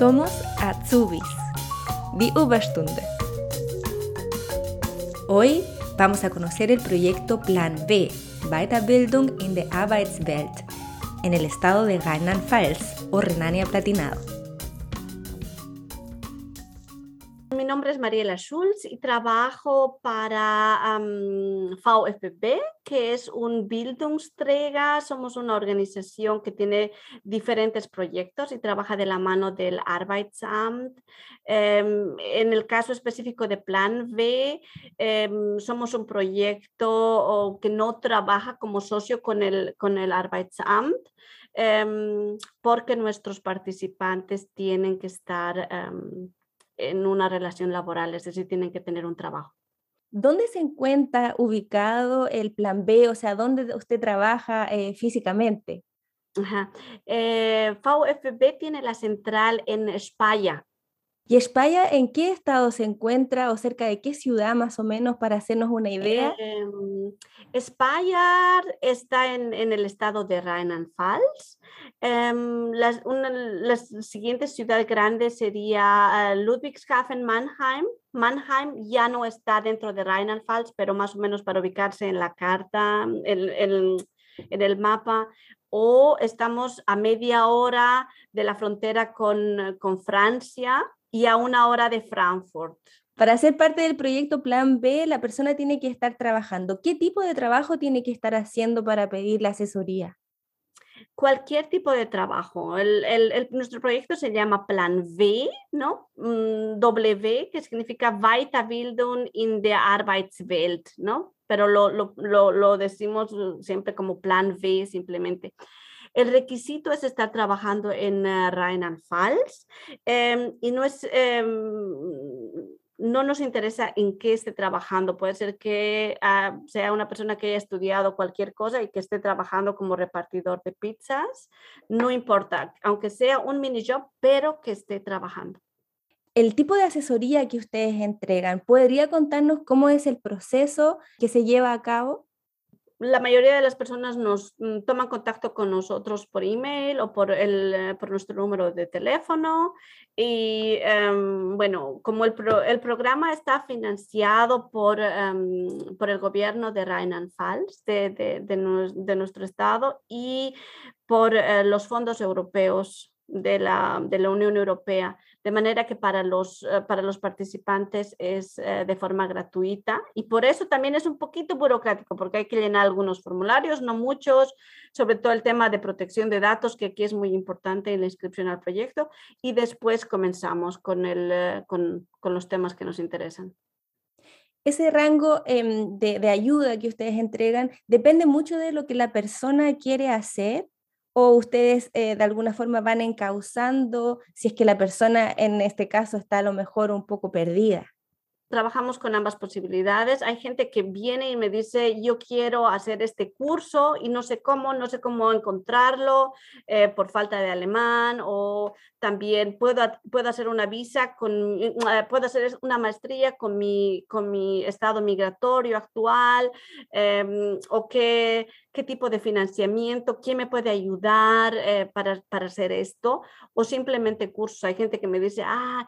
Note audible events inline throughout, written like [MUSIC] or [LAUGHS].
Somos Azubis, die Überstunde. Hoy vamos a conocer el proyecto Plan B, Weiterbildung in der Arbeitswelt, en el estado de Rheinland-Pfalz o Renania Platinado. Mariela Schulz y trabajo para VFB, que es un Bildungsträger. Somos una organización que tiene diferentes proyectos y trabaja de la mano del Arbeitsamt. Em, en el caso específico de Plan B, em, somos un proyecto que no trabaja como socio con el, con el Arbeitsamt. Em, porque nuestros participantes tienen que estar en una relación laboral, es decir, tienen que tener un trabajo. ¿Dónde se encuentra ubicado el plan B? O sea, ¿dónde usted trabaja eh, físicamente? Ajá. Eh, VFB tiene la central en España, ¿Y España en qué estado se encuentra o cerca de qué ciudad más o menos para hacernos una idea? Eh, España está en, el estado de Rheinland-Pfalz. Em, las, las, siguientes ciudades grandes sería uh, Ludwigshafen, Mannheim. Mannheim ya no está dentro de Rheinland-Pfalz, pero más o menos para ubicarse en la carta, en el mapa o estamos a media hora de la frontera con Francia, y a una hora de Frankfurt. Para ser parte del proyecto Plan B, la persona tiene que estar trabajando. ¿Qué tipo de trabajo tiene que estar haciendo para pedir la asesoría? Cualquier tipo de trabajo. nuestro proyecto se llama Plan V, ¿no? Mm, w, que significa Weiterbildung in der Arbeitswelt, ¿no? Pero lo, lo, lo decimos siempre como Plan V simplemente. El requisito es estar trabajando en uh, Rheinland-Pfalz em, y no es... Em, no nos interesa en qué esté trabajando. Puede ser que ah, sea una persona que haya estudiado cualquier cosa y que esté trabajando como repartidor de pizzas. No importa, aunque sea un mini job, pero que esté trabajando. El tipo de asesoría que ustedes entregan, ¿podría contarnos cómo es el proceso que se lleva a cabo? La mayoría de las personas nos mm, toman contacto con nosotros por email o por, el, eh, por nuestro número de teléfono. Y em, bueno, como el, el, programa está financiado por, em, por el gobierno de Rheinland-Pfalz, de, de, de, nuestro estado, y por eh, los fondos europeos de la, de la Unión Europea, de manera que para los, eh, para los participantes es eh, de forma gratuita y por eso también es un poquito burocrático, porque hay que llenar algunos formularios, no muchos, sobre todo el tema de protección de datos, que aquí es muy importante en la inscripción al proyecto, y después comenzamos con, el, eh, con, con los temas que nos interesan. Ese rango em, de, de ayuda que ustedes entregan depende mucho de lo que la persona quiere hacer o ustedes eh, de alguna forma van encauzando si es que la persona en este caso está a lo mejor un poco perdida? Trabajamos con ambas posibilidades. Hay gente que viene y me dice, yo quiero hacer este curso y no sé cómo, no sé cómo encontrarlo eh, por falta de alemán o también puedo, puedo hacer una visa, con, eh, puedo hacer una maestría con mi, con mi estado migratorio actual em, o qué, qué tipo de financiamiento, quién me puede ayudar eh, para, para hacer esto o simplemente cursos. Hay gente que me dice, ah,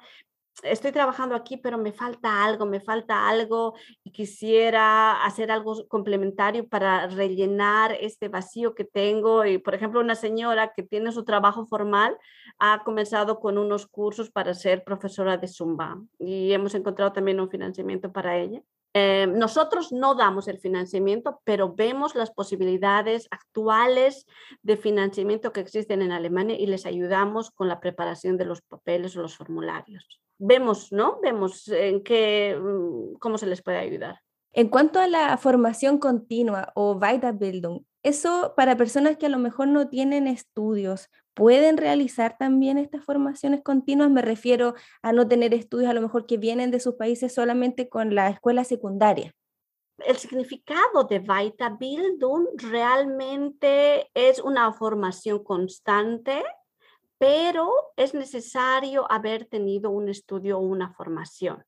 estoy trabajando aquí, pero me falta algo, me falta algo y quisiera hacer algo complementario para rellenar este vacío que tengo. Y, por ejemplo, una señora que tiene su trabajo formal ha comenzado con unos cursos para ser profesora de Zumba y hemos encontrado también un financiamiento para ella. Eh, nosotros no damos el financiamiento, pero vemos las posibilidades actuales de financiamiento que existen en Alemania y les ayudamos con la preparación de los papeles o los formularios vemos, ¿no? Vemos en qué, mm, cómo se les puede ayudar. En cuanto a la formación continua o Weiterbildung, eso para personas que a lo mejor no tienen estudios, ¿pueden realizar también estas formaciones continuas? Me refiero a no tener estudios a lo mejor que vienen de sus países solamente con la escuela secundaria. El significado de Weiterbildung realmente es una formación constante pero es necesario haber tenido un estudio o una formación.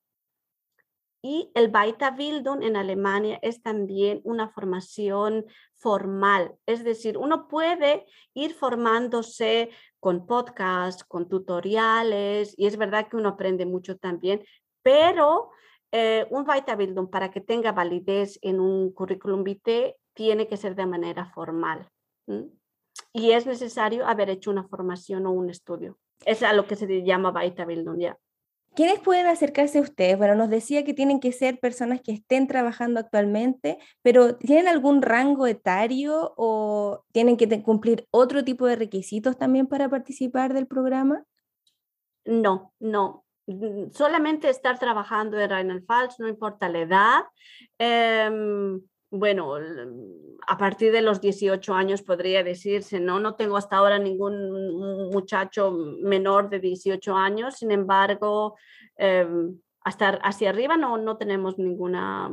Y el Weiterbildung en Alemania es también una formación formal, es decir, uno puede ir formándose con podcasts, con tutoriales, y es verdad que uno aprende mucho también, pero eh, un Weiterbildung para que tenga validez en un currículum vitae tiene que ser de manera formal. Y es necesario haber hecho una formación o un estudio. Es a lo que se llama Weiterbildung ya. ¿Quiénes pueden acercarse a ustedes? Bueno, nos decía que tienen que ser personas que estén trabajando actualmente, pero ¿tienen algún rango etario o tienen que cumplir otro tipo de requisitos también para participar del programa? No, no. Solamente estar trabajando en Rheinland-Pfalz, no importa la edad. Em, bueno, a partir de los 18 años podría decirse, no, no tengo hasta ahora ningún muchacho menor de 18 años, sin embargo, em, hasta hacia arriba no, no tenemos ninguna,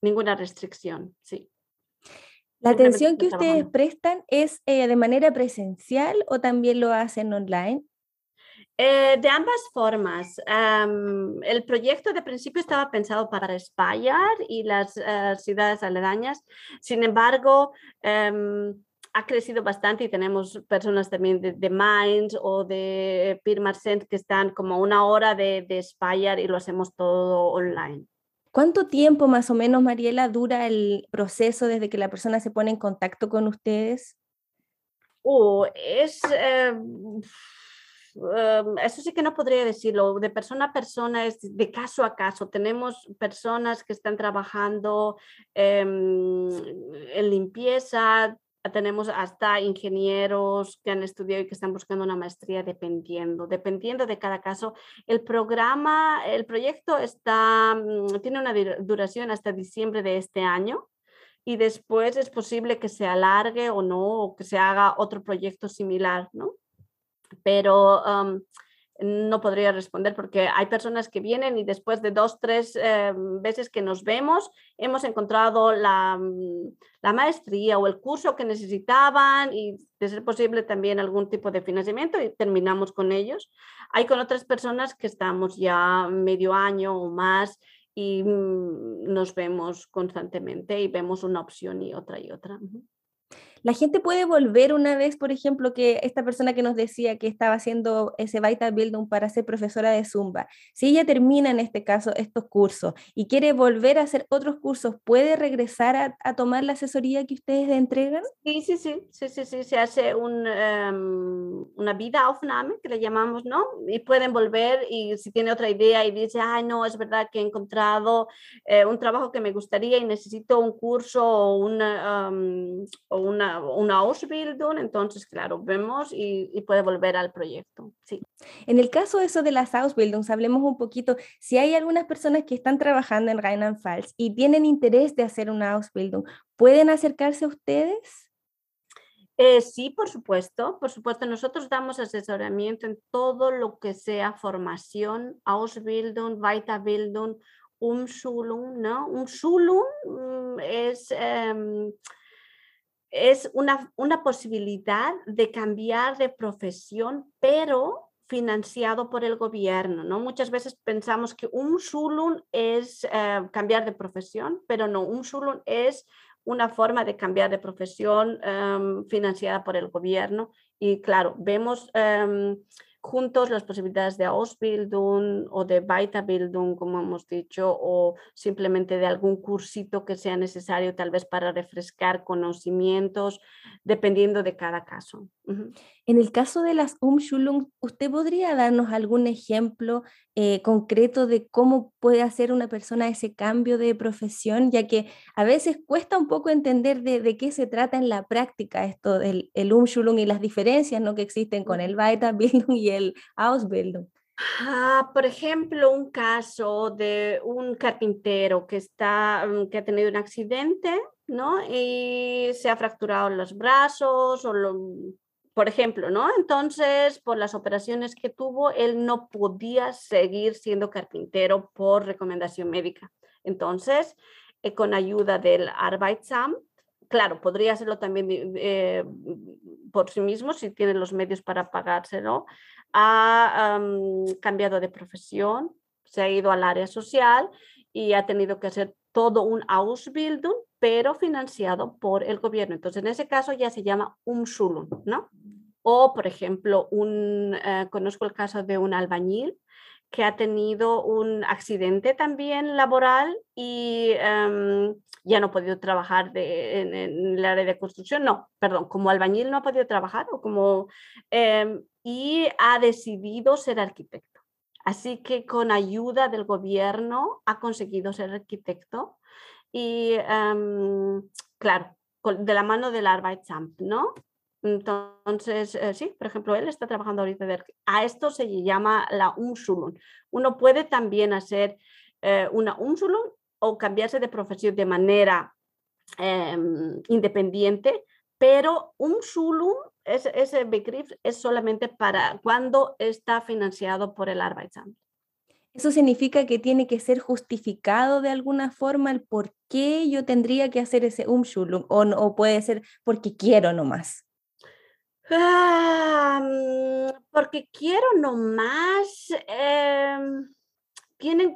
ninguna restricción, sí. ¿La atención que ustedes prestan es eh, de manera presencial o también lo hacen online? Eh, de ambas formas. el proyecto de principio estaba pensado para España y las eh, ciudades aledañas. Sin embargo, em, ha crecido bastante y tenemos personas también de, Mainz o de Pirmasens que están como una hora de, de España y lo hacemos todo online. ¿Cuánto tiempo más o menos, Mariela, dura el proceso desde que la persona se pone en contacto con ustedes? Uh, es... Em, Em, eso sí que no podría decirlo, de persona a persona, es de caso a caso. Tenemos personas que están trabajando em, en limpieza, tenemos hasta ingenieros que han estudiado y que están buscando una maestría dependiendo, dependiendo de cada caso. El programa, el proyecto está, mm, tiene una duración hasta diciembre de este año y después es posible que se alargue o no, o que se haga otro proyecto similar, ¿no? Pero no podría responder porque hay personas que vienen y después de dos, tres eh, veces que nos vemos, hemos encontrado la, mm, la, maestría o el curso que necesitaban y de ser posible también algún tipo de financiamiento y terminamos con ellos. Hay con otras personas que estamos ya medio año o más y mm, nos vemos constantemente y vemos una opción y otra y otra. La gente puede volver una vez, por ejemplo, que esta persona que nos decía que estaba haciendo ese Weiterbildung para ser profesora de Zumba, si ella termina en este caso estos cursos y quiere volver a hacer otros cursos, ¿puede regresar a, tomar la asesoría que ustedes entregan? Sí, sí, sí, sí, sí, sí, se hace un, um, una vida que le llamamos, ¿no? Y pueden volver y si tiene otra idea y dice, ay, no, es verdad que he encontrado eh, un trabajo que me gustaría y necesito un curso o una, o una una, Ausbildung, entonces, claro, vemos y, puede volver al proyecto. Sí. En el caso de eso de las Ausbildungs, hablemos un poquito, si hay algunas personas que están trabajando en Rheinland-Pfalz y tienen interés de hacer una Ausbildung, ¿pueden acercarse a ustedes? Eh, sí, por supuesto, por supuesto. Nosotros damos asesoramiento en todo lo que sea formación, Ausbildung, Weiterbildung, Umschulung, ¿no? Umschulung mm, es... Em, es una, una posibilidad de cambiar de profesión, pero financiado por el gobierno, ¿no? Muchas veces pensamos que un Schulung es eh, cambiar de profesión, pero no, un Schulung es una forma de cambiar de profesión em, financiada por el gobierno y claro, vemos em, juntos las posibilidades de Ausbildung o de Weiterbildung, como hemos dicho, o simplemente de algún cursito que sea necesario tal vez para refrescar conocimientos, dependiendo de cada caso. En el caso de las Umschulung, ¿usted podría darnos algún ejemplo eh, concreto de cómo puede hacer una persona ese cambio de profesión? Ya que a veces cuesta un poco entender de, qué se trata en la práctica esto del el Umschulung y las diferencias ¿no? que existen con el Weiterbildung [LAUGHS] y el Ausbildung. Ah, por ejemplo, un caso de un carpintero que, está, mm, que ha tenido un accidente ¿no? y se ha fracturado los brazos o lo, por ejemplo, ¿no? Entonces, por las operaciones que tuvo, él no podía seguir siendo carpintero por recomendación médica. Entonces, eh, con ayuda del Arbeitsamt, claro, podría hacerlo también eh, por sí mismo si tiene los medios para pagárselo, ha cambiado de profesión, se ha ido al área social y ha tenido que hacer todo un Ausbildung, pero financiado por el gobierno. Entonces, en ese caso ya se llama Umschulung, ¿no? O, por ejemplo, un, eh, conozco el caso de un albañil que ha tenido un accidente también laboral y em, ya no ha podido trabajar en, el área de construcción, no, perdón, como albañil no ha podido trabajar o como, em, y ha decidido ser arquitecto. Así que con ayuda del gobierno ha conseguido ser arquitecto y, em, claro, de la mano del Arbeitsamt, ¿no? Entonces, eh, sí, por ejemplo, él está trabajando ahorita. a esto se llama la Umschulung. Uno puede también hacer eh, una Umschulung o cambiarse de profesión de manera em, independiente, pero Umschulung, ese, ese es solamente para cuando está financiado por el Arbeitsamt. ¿Eso significa que tiene que ser justificado de alguna forma el por qué yo tendría que hacer ese Umschulung o, o puede ser porque quiero nomás? Ah, mm, porque quiero nomás, eh, tiene,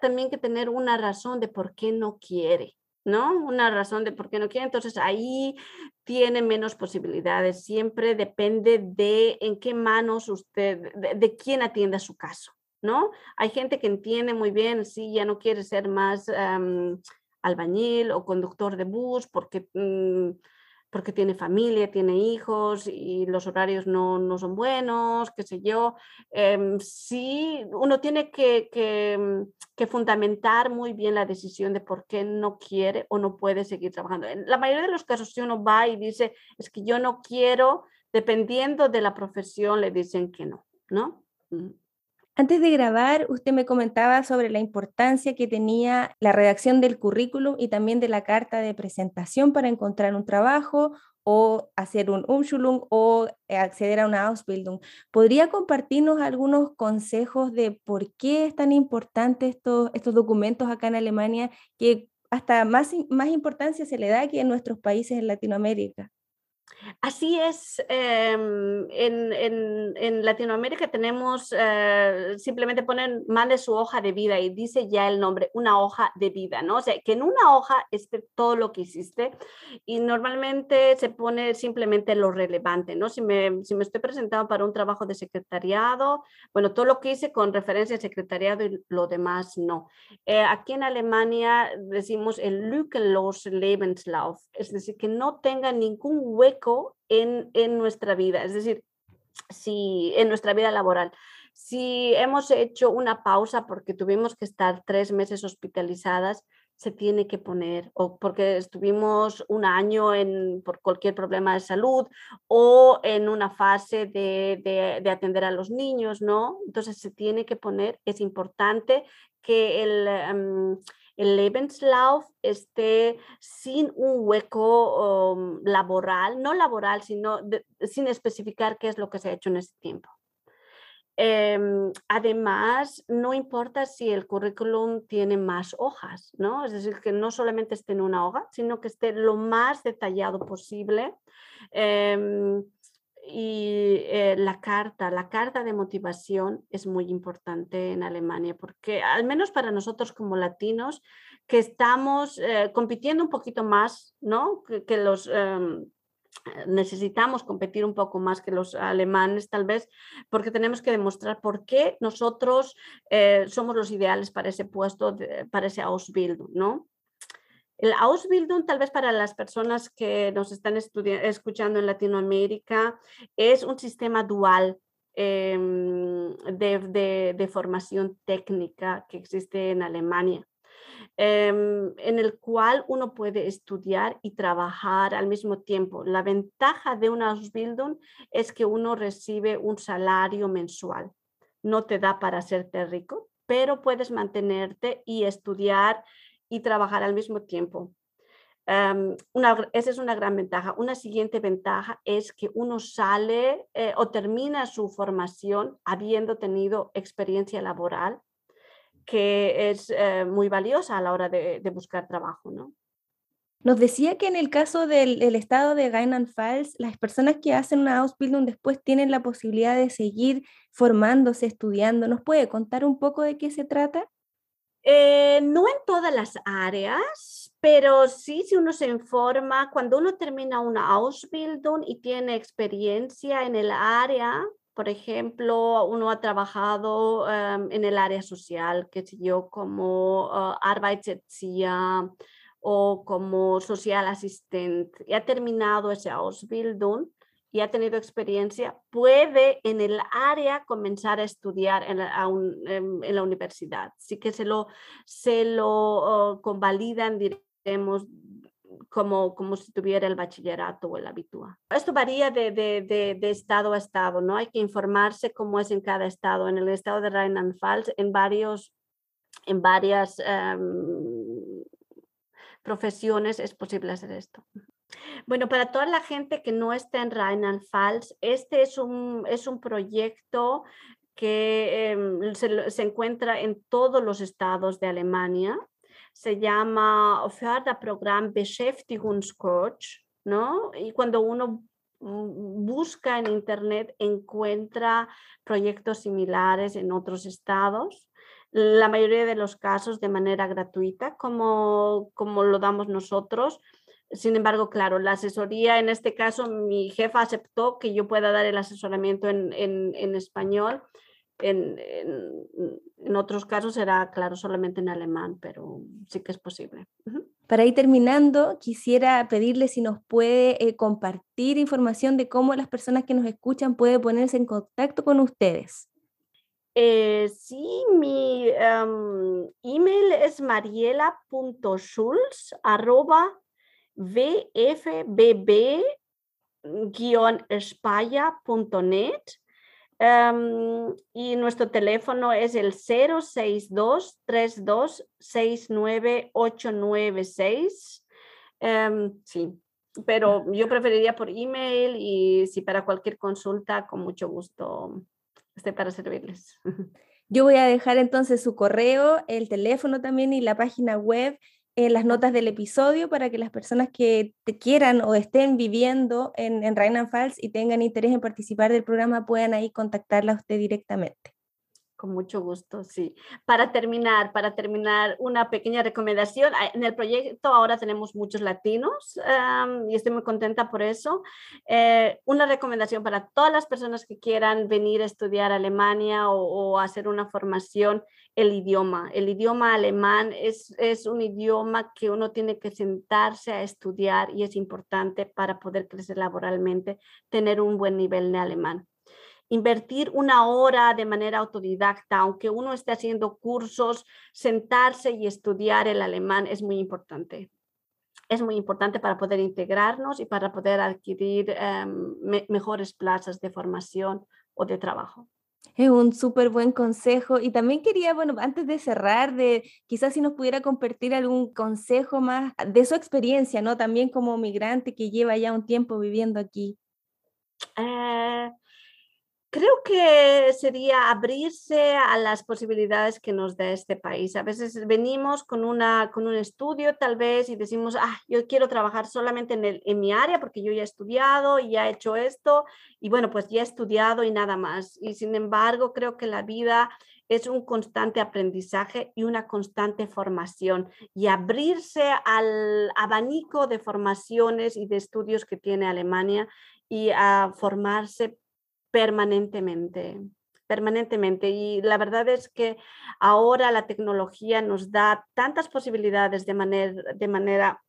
también que tener una razón de por qué no quiere, ¿no? Una razón de por qué no quiere. Entonces ahí tiene menos posibilidades. Siempre depende de en qué manos usted, de, quién atienda su caso, ¿no? Hay gente que entiende muy bien, si ya no quiere ser más albañil o conductor de bus porque... Mm, porque tiene familia, tiene hijos y los horarios no, no son buenos, qué sé yo. Eh, sí, uno tiene que, que, mm, que, fundamentar muy bien la decisión de por qué no quiere o no puede seguir trabajando. En la mayoría de los casos, si uno va y dice, es que yo no quiero, dependiendo de la profesión, le dicen que no, ¿no? Antes de grabar, usted me comentaba sobre la importancia que tenía la redacción del currículum y también de la carta de presentación para encontrar un trabajo o hacer un Umschulung o eh, acceder a una Ausbildung. ¿Podría compartirnos algunos consejos de por qué es tan importante estos, estos documentos acá en Alemania que hasta más, más importancia se le da que en nuestros países en Latinoamérica? Así es, em, en, Latinoamérica tenemos, eh, simplemente ponen, mande su hoja de vida y dice ya el nombre, una hoja de vida, ¿no? O sea, que en una hoja esté todo lo que hiciste y normalmente se pone simplemente lo relevante, ¿no? Si me, si me estoy presentando para un trabajo de secretariado, bueno, todo lo que hice con referencia al secretariado y lo demás no. Eh, aquí en Alemania decimos el lückenlos Lebenslauf, es decir, que no tenga ningún hueco en, nuestra vida, es decir, si en nuestra vida laboral. Si hemos hecho una pausa porque tuvimos que estar tres meses hospitalizadas, se tiene que poner, o porque estuvimos un año en, por cualquier problema de salud o en una fase de, de, atender a los niños, ¿no? Entonces se tiene que poner, es importante que el, em, el Lebenslauf esté sin un hueco um, laboral, no laboral, sino sin especificar qué es lo que se ha hecho en ese tiempo. Em, además, no importa si el currículum tiene más hojas, ¿no? Es decir, que no solamente esté en una hoja, sino que esté lo más detallado posible. Em, y eh, la carta, la carta de motivación es muy importante en Alemania porque al menos para nosotros como latinos que estamos eh, compitiendo un poquito más, ¿no? Que, los em, necesitamos competir un poco más que los alemanes tal vez porque tenemos que demostrar por qué nosotros eh, somos los ideales para ese puesto, para ese Ausbildung, ¿no? El Ausbildung, tal vez para las personas que nos están escuchando en Latinoamérica, es un sistema dual em, de, formación técnica que existe en Alemania, em, en el cual uno puede estudiar y trabajar al mismo tiempo. La ventaja de un Ausbildung es que uno recibe un salario mensual. No te da para hacerte rico, pero puedes mantenerte y estudiar y trabajar al mismo tiempo. una, esa es una gran ventaja. Una siguiente ventaja es que uno sale eh, o termina su formación habiendo tenido experiencia laboral, que es eh, muy valiosa a la hora de, buscar trabajo, ¿no? Nos decía que en el caso del, estado de Rheinland-Pfalz, las personas que hacen una Ausbildung después tienen la posibilidad de seguir formándose, estudiando. ¿Nos puede contar un poco de qué se trata? Eh, no en todas las áreas, pero sí si uno se informa, cuando uno termina una Ausbildung y tiene experiencia en el área, por ejemplo, uno ha trabajado em, en el área social, que yo, como uh, o como social assistant, y ha terminado ese Ausbildung, y ha tenido experiencia, puede en el área comenzar a estudiar en la, la universidad. Sí que se lo, se lo oh, convalidan, diremos, como, como si tuviera el bachillerato o el habitual. Esto varía de, de, de, estado a estado, ¿no? Hay que informarse cómo es en cada estado. En el estado de Rheinland-Pfalz, en, en varias em, profesiones es posible hacer esto. Bueno, para toda la gente que no está en Rheinland-Pfalz, este es un, es un proyecto que em, se, encuentra en todos los estados de Alemania. Se llama Förderprogramm Beschäftigungscoach, ¿no? Y cuando uno busca en Internet, encuentra proyectos similares en otros estados la mayoría de los casos de manera gratuita, como, como lo damos nosotros. Sin embargo, claro, la asesoría, en este caso, mi jefa aceptó que yo pueda dar el asesoramiento en, en, español. En, en, otros casos será, claro, solamente en alemán, pero sí que es posible. Para ir terminando, quisiera pedirle si nos puede eh, compartir información de cómo las personas que nos escuchan pueden ponerse en contacto con ustedes. Eh, sí, mi em, email es mariela.schulz vfbb-espaya.net em, y nuestro teléfono es el 062 3269 896 sí, pero yo preferiría por email y si para cualquier consulta, con mucho gusto estoy para servirles. [LAUGHS] Yo voy a dejar entonces su correo, el teléfono también y la página web en las notas del episodio para que las personas que te quieran o estén viviendo en, en Rheinland-Pfalz y tengan interés en participar del programa puedan ahí contactarla a usted directamente. Con mucho gusto, sí. Para terminar, para terminar, una pequeña recomendación. Ah, en el proyecto ahora tenemos muchos latinos y estoy muy contenta por eso. Eh, una recomendación para todas las personas que quieran venir a estudiar Alemania o, hacer una formación, el idioma. El idioma alemán es, es un idioma que uno tiene que sentarse a estudiar y es importante para poder crecer laboralmente, tener un buen nivel de alemán invertir una hora de manera autodidacta, aunque uno esté haciendo cursos, sentarse y estudiar el alemán es muy importante. Es muy importante para poder integrarnos y para poder adquirir em, mejores plazas de formación o de trabajo. Es un súper buen consejo. Y también quería, bueno, antes de cerrar, de quizás si nos pudiera compartir algún consejo más de su experiencia, ¿no? También como migrante que lleva ya un tiempo viviendo aquí. Eh, Creo que sería abrirse a las posibilidades que nos da este país. A veces venimos con, una, con un estudio tal vez y decimos, ah, yo quiero trabajar solamente en, el, en mi área porque yo ya he estudiado y ya he hecho esto y bueno, pues ya he estudiado y nada más. Y sin embargo, creo que la vida es un constante aprendizaje y una constante formación y abrirse al abanico de formaciones y de estudios que tiene Alemania y a formarse permanentemente, permanentemente. Y la verdad es que ahora la tecnología nos da tantas posibilidades de manera, de manera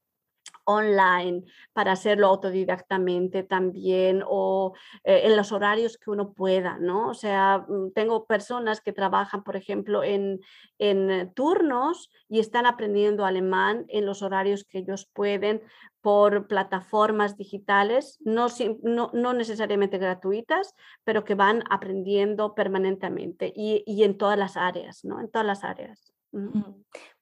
online para hacerlo autodidactamente también o eh, en los horarios que uno pueda, ¿no? O sea, mm, tengo personas que trabajan, por ejemplo, en, en turnos y están aprendiendo alemán en los horarios que ellos pueden por plataformas digitales, no, no, necesariamente gratuitas, pero que van aprendiendo permanentemente y, y, en todas las áreas, ¿no? En todas las áreas.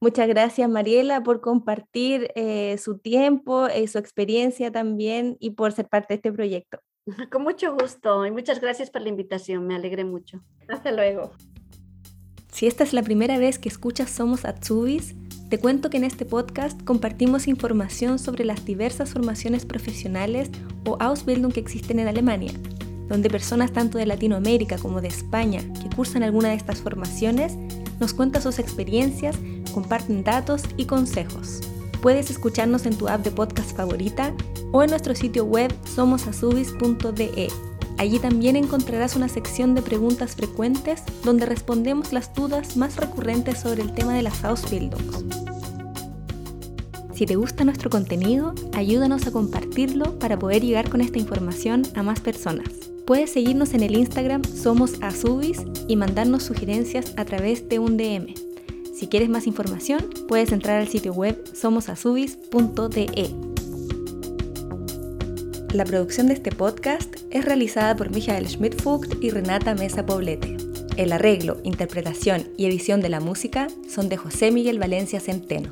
Muchas gracias, Mariela, por compartir eh, su tiempo, y eh, su experiencia también y por ser parte de este proyecto. [LAUGHS] Con mucho gusto y muchas gracias por la invitación, me alegré mucho. Hasta luego. Si esta es la primera vez que escuchas Somos Atsubis, te cuento que en este podcast compartimos información sobre las diversas formaciones profesionales o Ausbildung que existen en Alemania, donde personas tanto de Latinoamérica como de España que cursan alguna de estas formaciones nos cuentan sus experiencias comparten datos y consejos. Puedes escucharnos en tu app de podcast favorita o en nuestro sitio web somosasubis.de. Allí también encontrarás una sección de preguntas frecuentes donde respondemos las dudas más recurrentes sobre el tema de las Ausbildung. Si te gusta nuestro contenido, ayúdanos a compartirlo para poder llegar con esta información a más personas. Puedes seguirnos en el Instagram Somos y mandarnos sugerencias a través de un DM. Si quieres más información, puedes entrar al sitio web somosasubis.de. La producción de este podcast es realizada por Michael Schmidt-Fugt y Renata Mesa Poblete. El arreglo, interpretación y edición de la música son de José Miguel Valencia Centeno.